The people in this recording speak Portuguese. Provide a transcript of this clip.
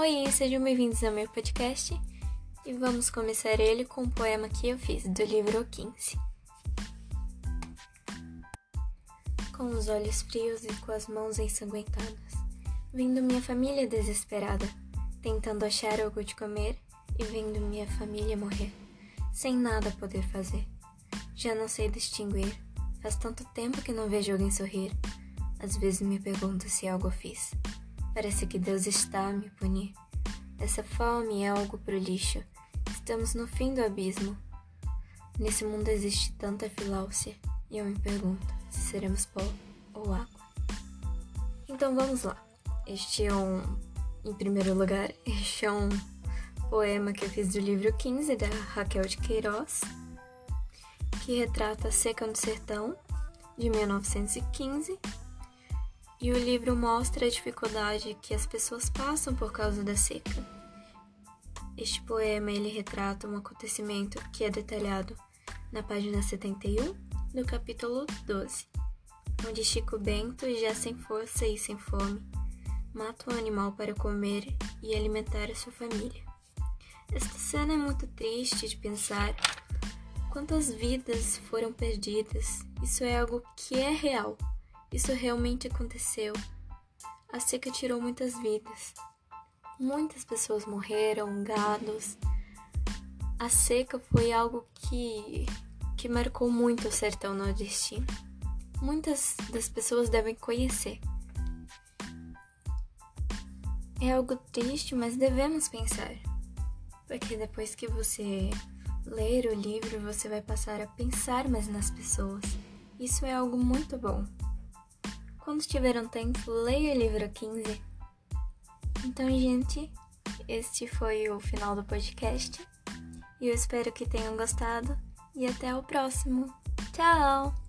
Oi, sejam bem-vindos ao meu podcast e vamos começar ele com um poema que eu fiz do livro 15. Com os olhos frios e com as mãos ensanguentadas, vendo minha família desesperada, tentando achar algo de comer e vendo minha família morrer, sem nada poder fazer. Já não sei distinguir, faz tanto tempo que não vejo alguém sorrir. Às vezes me pergunto se algo fiz. Parece que Deus está a me punir. Essa fome é algo pro lixo. Estamos no fim do abismo. Nesse mundo existe tanta filáusia e eu me pergunto se seremos pó ou água. Então vamos lá. Este é um, em primeiro lugar, este é um poema que eu fiz do livro 15 da Raquel de Queiroz, que retrata a seca no sertão de 1915 e o livro mostra a dificuldade que as pessoas passam por causa da seca. Este poema ele retrata um acontecimento que é detalhado na página 71 do capítulo 12, onde Chico Bento, já sem força e sem fome, mata um animal para comer e alimentar a sua família. Esta cena é muito triste de pensar quantas vidas foram perdidas. Isso é algo que é real. Isso realmente aconteceu. A seca tirou muitas vidas. Muitas pessoas morreram, gados. A seca foi algo que, que marcou muito o sertão nordestino. Muitas das pessoas devem conhecer. É algo triste, mas devemos pensar. Porque depois que você ler o livro, você vai passar a pensar mais nas pessoas. Isso é algo muito bom. Quando tiver um tempo, leia o livro 15. Então, gente, este foi o final do podcast. E eu espero que tenham gostado. E até o próximo. Tchau!